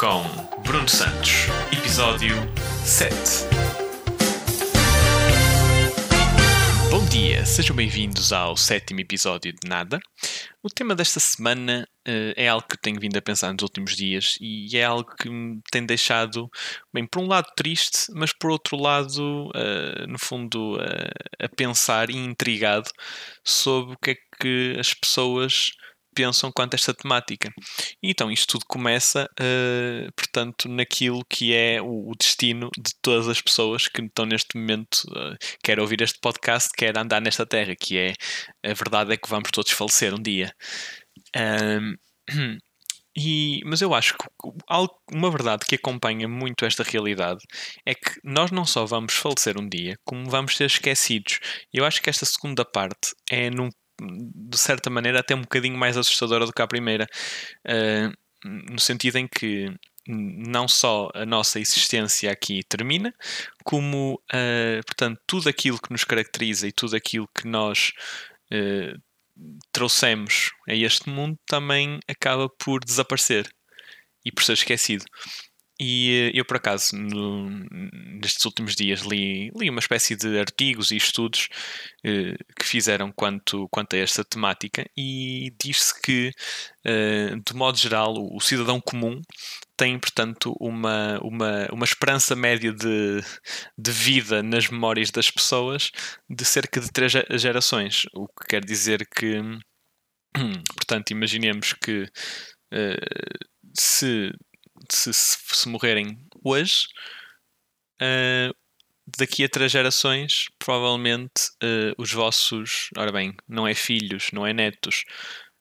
com Bruno Santos, episódio 7. Bom dia, sejam bem-vindos ao sétimo episódio de Nada. O tema desta semana uh, é algo que tenho vindo a pensar nos últimos dias e é algo que me tem deixado, bem, por um lado triste, mas por outro lado, uh, no fundo, uh, a pensar e intrigado sobre o que é que as pessoas pensam quanto a esta temática. Então isto tudo começa, uh, portanto, naquilo que é o, o, destino de todas as pessoas que estão neste momento, uh, quer ouvir este podcast, quer andar nesta terra, que é a verdade é que vamos todos falecer um dia. Um, e, mas eu acho que uma verdade que acompanha muito esta realidade é que nós não só vamos falecer um dia, como vamos ser esquecidos. Eu acho que esta segunda parte é num de certa maneira, até um bocadinho mais assustadora do que a primeira, uh, no sentido em que não só a nossa existência aqui termina, como, uh, portanto, tudo aquilo que nos caracteriza e tudo aquilo que nós uh, trouxemos a este mundo também acaba por desaparecer e por ser esquecido. E eh, eu, por acaso, no, nestes últimos dias li, li uma espécie de artigos e estudos eh, que fizeram quanto, quanto a esta temática, e diz-se que, eh, de modo geral, o, o, cidadão comum tem, portanto, uma, uma, uma esperança média de, de vida nas memórias das pessoas de cerca de três gerações, o que quer dizer que, portanto, imaginemos que se se, se morrerem hoje, uh, daqui a três gerações, provavelmente uh, os vossos, ora bem, não é filhos, não é netos,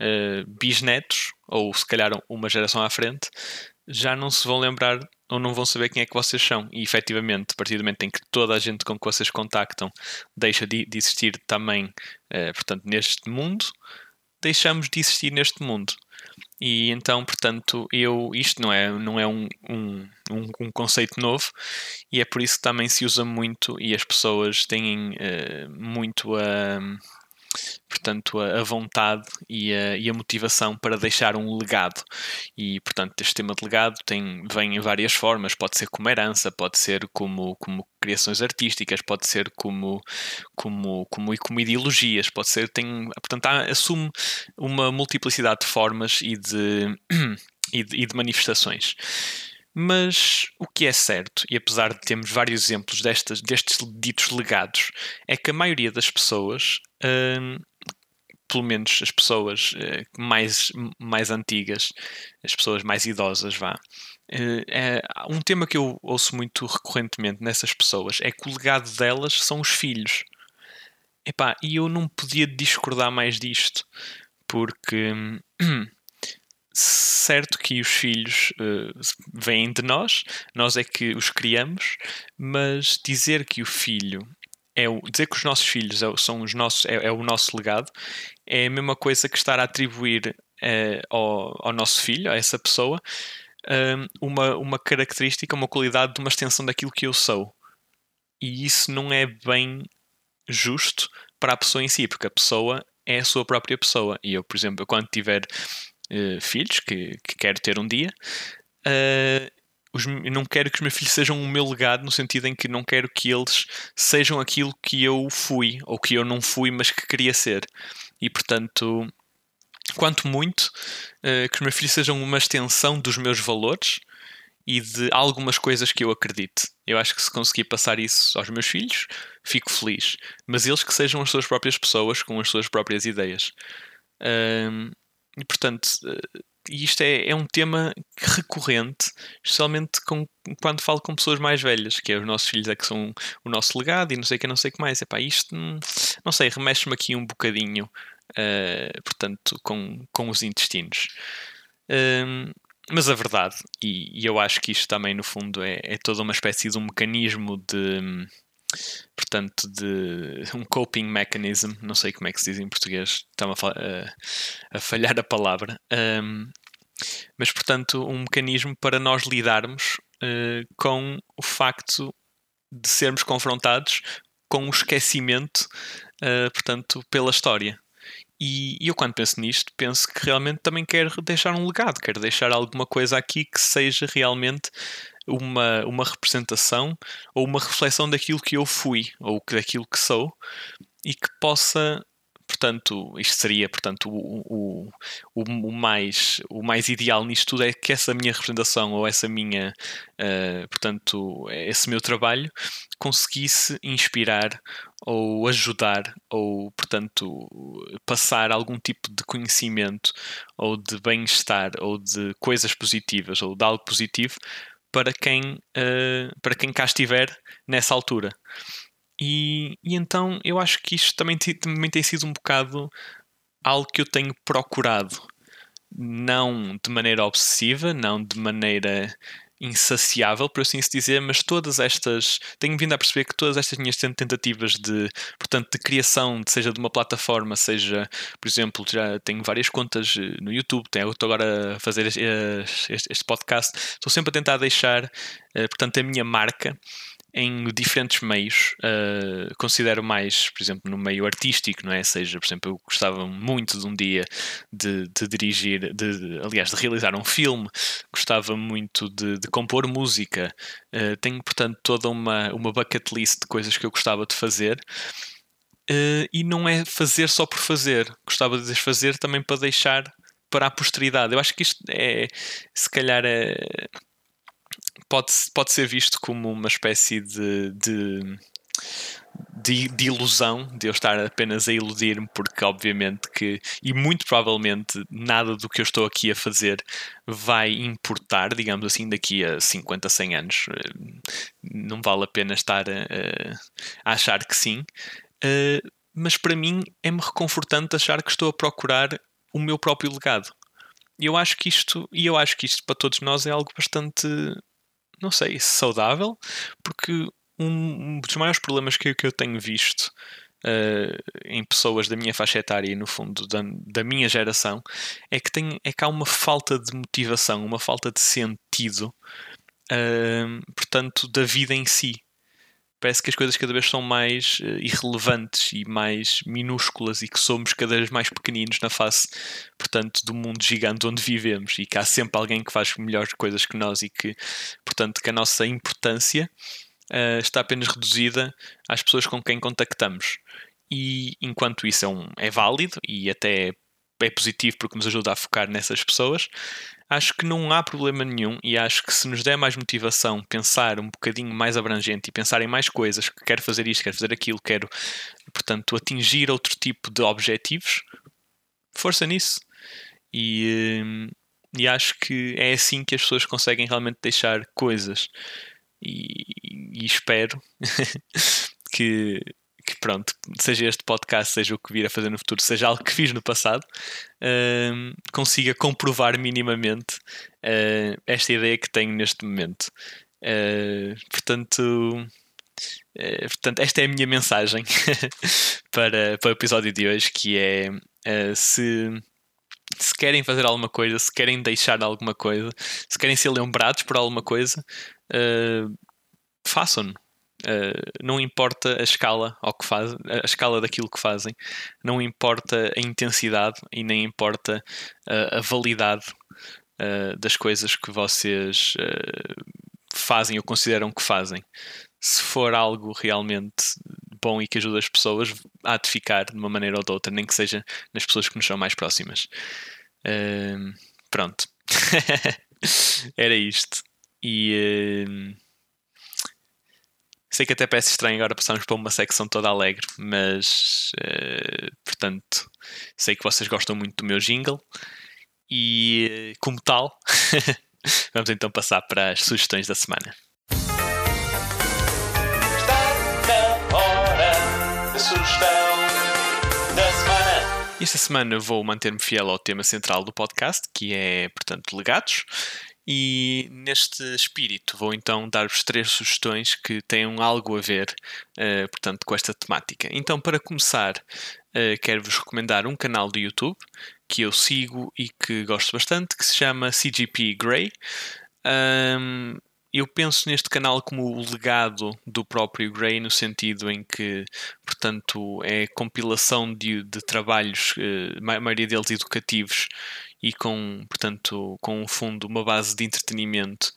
uh, bisnetos, ou se calhar uma geração à frente, já não se vão lembrar ou não vão saber quem é que vocês são. E efetivamente, a partir do momento em que toda a gente com que vocês contactam deixa de, de existir também, uh, portanto, neste mundo, deixamos de existir neste mundo. E então, portanto, eu isto não é, não é um, um, um, conceito novo e é por isso que também se usa muito e as pessoas têm uh, muito a. Uh, portanto, a, a vontade e a, e a, motivação para deixar um legado. E, portanto, este tema de legado tem, vem em várias formas. Pode ser como herança, pode ser como, como criações artísticas, pode ser como, como, como, como ideologias, pode ser, tem, portanto, há, assume uma multiplicidade de formas e de, e de, e de manifestações. Mas o que é certo, e apesar de termos vários exemplos destas, destes ditos legados, é que a maioria das pessoas, hum, pelo menos as pessoas uh, mais, mais antigas, as pessoas mais idosas, vá, uh, é, um tema que eu ouço muito recorrentemente nessas pessoas é que o legado delas são os filhos. Epá, e eu não podia discordar mais disto, porque. Certo que os filhos uh, vêm de nós, nós é que os criamos, mas dizer que o filho é o, dizer que os nossos filhos é, são os nossos, é, é, o nosso legado é a mesma coisa que estar a atribuir uh, ao, ao, nosso filho, a essa pessoa, um, uma, uma característica, uma qualidade de uma extensão daquilo que eu sou. E isso não é bem justo para a pessoa em si, porque a pessoa é a sua própria pessoa. E eu, por exemplo, quando tiver uh, filhos, que, que quero ter um dia, uh, os, não quero que os meus filhos sejam o meu legado, no sentido em que não quero que eles sejam aquilo que eu fui, ou que eu não fui, mas que queria ser. E portanto, quanto muito, uh, que os meus filhos sejam uma extensão dos meus valores e de algumas coisas que eu acredito. Eu acho que se conseguir passar isso aos meus filhos, fico feliz. Mas eles que sejam as suas próprias pessoas com as suas próprias ideias. E portanto, uh, isto é, é um tema recorrente, especialmente com, quando falo com pessoas mais velhas, que é os nossos filhos é que são o nosso legado e não sei o que, não sei o que mais. Epá, isto, não sei, remexe-me aqui um bocadinho, uh, portanto, com, com os intestinos. Um, mas a verdade, e, e, eu acho que isto também no fundo é, é toda uma espécie de um mecanismo de portanto, de um coping mechanism, não sei como é que se diz em português, estão a, a, a falhar a palavra, um, mas portanto, um mecanismo para nós lidarmos uh, com o facto de sermos confrontados com o esquecimento, uh, portanto, pela história. E, e eu, quando penso nisto, penso que realmente também quero deixar um legado, quero deixar alguma coisa aqui que seja realmente uma, uma representação ou uma reflexão daquilo que eu fui ou daquilo que sou e que possa portanto, isto seria, portanto, o, o, o, mais, o mais ideal nisto tudo é que essa minha representação ou essa minha, uh, portanto, esse meu trabalho conseguisse inspirar ou ajudar ou, portanto, passar algum tipo de conhecimento ou de bem-estar ou de coisas positivas ou de algo positivo para quem, uh, para quem cá estiver nessa altura. E, e então eu acho que isto também, também tem sido um bocado algo que eu tenho procurado. Não de maneira obsessiva, não de maneira insaciável, por assim se dizer, mas todas estas. Tenho vindo a perceber que todas estas minhas tentativas de, portanto, de criação, seja de uma plataforma, seja, por exemplo, já tenho várias contas eh, no YouTube, tenho, estou agora a fazer este, podcast, estou sempre a tentar deixar, eh, portanto, a minha marca em diferentes meios. Uh, considero mais, por exemplo, no meio artístico, não é? Seja, por exemplo, eu gostava muito de um dia de, de dirigir, de, aliás, de realizar um filme, gostava muito de, de compor música. Uh, tenho, portanto, toda uma, uma bucket list de coisas que eu gostava de fazer. Uh, e não é fazer só por fazer, gostava de fazer também para deixar para a posteridade. Eu acho que isto é, se calhar, é, pode, pode ser visto como uma espécie de, de, de, de ilusão, de eu estar apenas a iludir-me, porque obviamente que, e muito provavelmente, nada do que eu estou aqui a fazer vai importar, digamos assim, daqui a 50, 100 anos. Não vale a pena estar a, a achar que sim. Uh, mas para mim é-me reconfortante achar que estou a procurar o meu próprio legado. E eu acho que isto, e eu acho que isto para todos nós é algo bastante não sei, saudável, porque um, dos maiores problemas que, que eu tenho visto Uh, em pessoas da minha faixa etária e no fundo da, da minha geração é que, tem, é que há uma falta de motivação, uma falta de sentido, uh, portanto, da vida em si. Parece que as coisas cada vez são mais uh, irrelevantes e mais minúsculas e que somos cada vez mais pequeninos na face, portanto, do mundo gigante onde vivemos e que há sempre alguém que faz melhores coisas que nós e que, portanto, que a nossa importância uh, está apenas reduzida às pessoas com quem contactamos. E enquanto isso é, um, é válido e até é positivo porque nos ajuda a focar nessas pessoas, acho que não há problema nenhum e acho que se nos der mais motivação pensar um bocadinho mais abrangente e pensar em mais coisas, que quero fazer isto, quero fazer aquilo, quero, portanto, atingir outro tipo de objetivos, força nisso. E, hum, e acho que é assim que as pessoas conseguem realmente deixar coisas. E, e espero que, que pronto, seja este podcast, seja o que vir a fazer no futuro, seja algo que fiz no passado, uh, consiga comprovar minimamente uh, esta ideia que tenho neste momento. Uh, portanto, portanto, esta é a minha mensagem para, para o episódio de hoje, que é se se querem fazer alguma coisa, se querem deixar alguma coisa, se querem ser lembrados por alguma coisa, uh, façam-no. Uh, não importa a escala ao que faz, a escala daquilo que fazem, não importa a intensidade e nem importa uh, a validade das coisas que vocês fazem ou consideram que fazem. Se for algo realmente bom e que ajuda as pessoas, há de ficar de uma maneira ou de outra, nem que seja nas pessoas que nos são mais próximas. Pronto. Era isto. E Sei que até parece estranho agora passarmos para uma secção toda alegre, mas uh, portanto sei que vocês gostam muito do meu jingle e como tal vamos então passar para as sugestões da semana. Está na hora da sugestão. Esta semana vou manter-me fiel ao tema central do podcast, que é, portanto, legados. E neste espírito vou então dar-vos três sugestões que tenham algo a ver, uh, portanto, com esta temática. Então, para começar, uh, quero-vos recomendar um canal do YouTube que eu sigo e que gosto bastante, que se chama CGP Grey. Um, eu penso neste canal como o legado do próprio Gray, no sentido em que, portanto, é compilação de, de trabalhos, eh, a maioria deles educativos, e com, portanto, com um fundo, uma base de entretenimento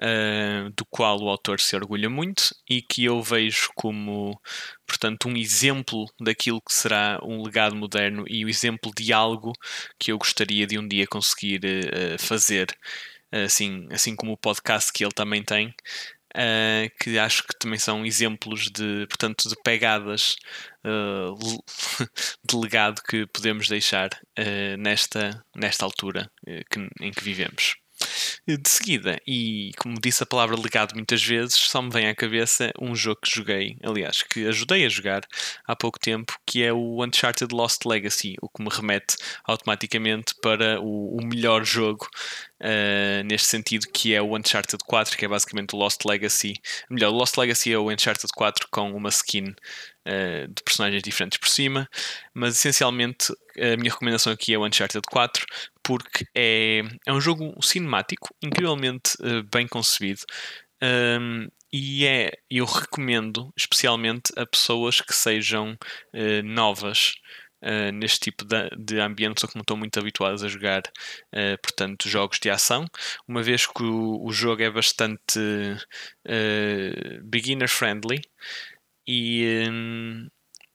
uh, do qual o autor se orgulha muito e que eu vejo como, portanto, um exemplo daquilo que será um legado moderno e o exemplo de algo que eu gostaria de um dia conseguir uh, fazer, assim, assim como o podcast que ele também tem. Uh, que acho que também são exemplos de, portanto, de pegadas uh, de legado que podemos deixar uh, nesta, nesta altura que, em que vivemos. De seguida, e como disse a palavra legado muitas vezes, só me vem à cabeça um jogo que joguei, aliás, que ajudei a jogar há pouco tempo, que é o Uncharted Lost Legacy, o que me remete automaticamente para o, o melhor jogo Uh, neste sentido, que é o Uncharted 4, que é basicamente o Lost Legacy. Melhor, o Lost Legacy é o Uncharted 4 com uma skin uh, de personagens diferentes por cima, mas essencialmente a minha recomendação aqui é o Uncharted 4, porque é, é um jogo cinemático, incrivelmente uh, bem concebido. Um, e é, eu recomendo especialmente a pessoas que sejam novas uh, neste tipo de, de ambientes ou que não estão muito habituados a jogar, uh, portanto, jogos de ação, uma vez que o, o jogo é bastante uh, beginner friendly e, um,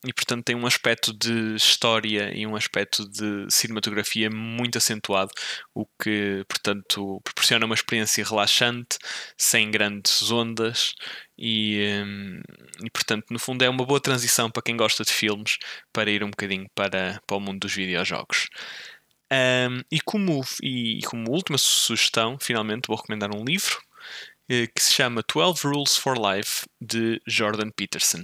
e portanto tem um aspecto de história e um aspecto de cinematografia muito acentuado, o que portanto proporciona uma experiência relaxante, sem grandes ondas e, um, e portanto no fundo é uma boa transição para quem gosta de filmes para ir um bocadinho para, para o mundo dos videojogos. Um, e, como, e como última sugestão, finalmente vou recomendar um livro que se chama 12 Rules for Life de Jordan Peterson.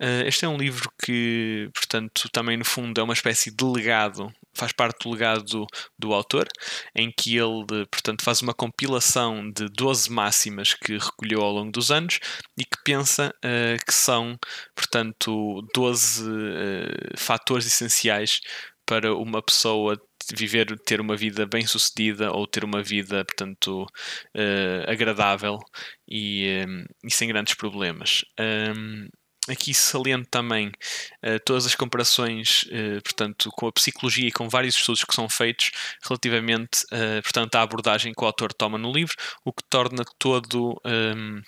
Eh, este é um livro que, portanto, também no fundo é uma espécie de legado, faz parte do legado do, do autor, em que ele, portanto, faz uma compilação de 12 máximas que recolheu ao longo dos anos e que pensa uh, que são, portanto, 12 uh, fatores essenciais para uma pessoa viver, ter uma vida bem sucedida ou ter uma vida, portanto, uh, agradável e, um, e, sem grandes problemas. Um, aqui saliento também uh, todas as comparações, uh, portanto, com a psicologia e com vários estudos que são feitos relativamente, portanto, à abordagem que o autor toma no livro, o que torna todo um,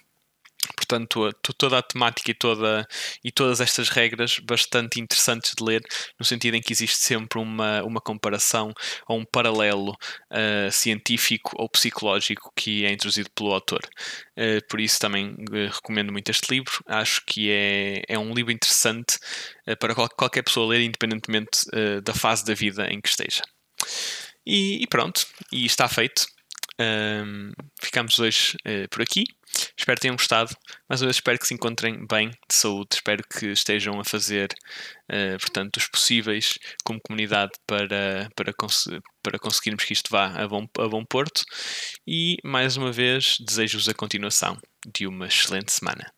portanto, toda a temática e, toda, e todas estas regras bastante interessantes de ler, no sentido em que existe sempre uma, uma comparação ou um paralelo uh, científico ou psicológico que é introduzido pelo autor. Uh, por isso também uh, recomendo muito este livro. Acho que é, é um livro interessante para qual, qualquer pessoa ler, independentemente da fase da vida em que esteja. E, e pronto, e está feito. Um, ficamos hoje por aqui. Espero que tenham gostado. Mais uma vez espero que se encontrem bem de saúde. Espero que estejam a fazer, uh, portanto, os possíveis como comunidade para, para, cons para conseguirmos que isto vá a bom, a bom porto. E mais uma vez desejo-vos a continuação de uma excelente semana.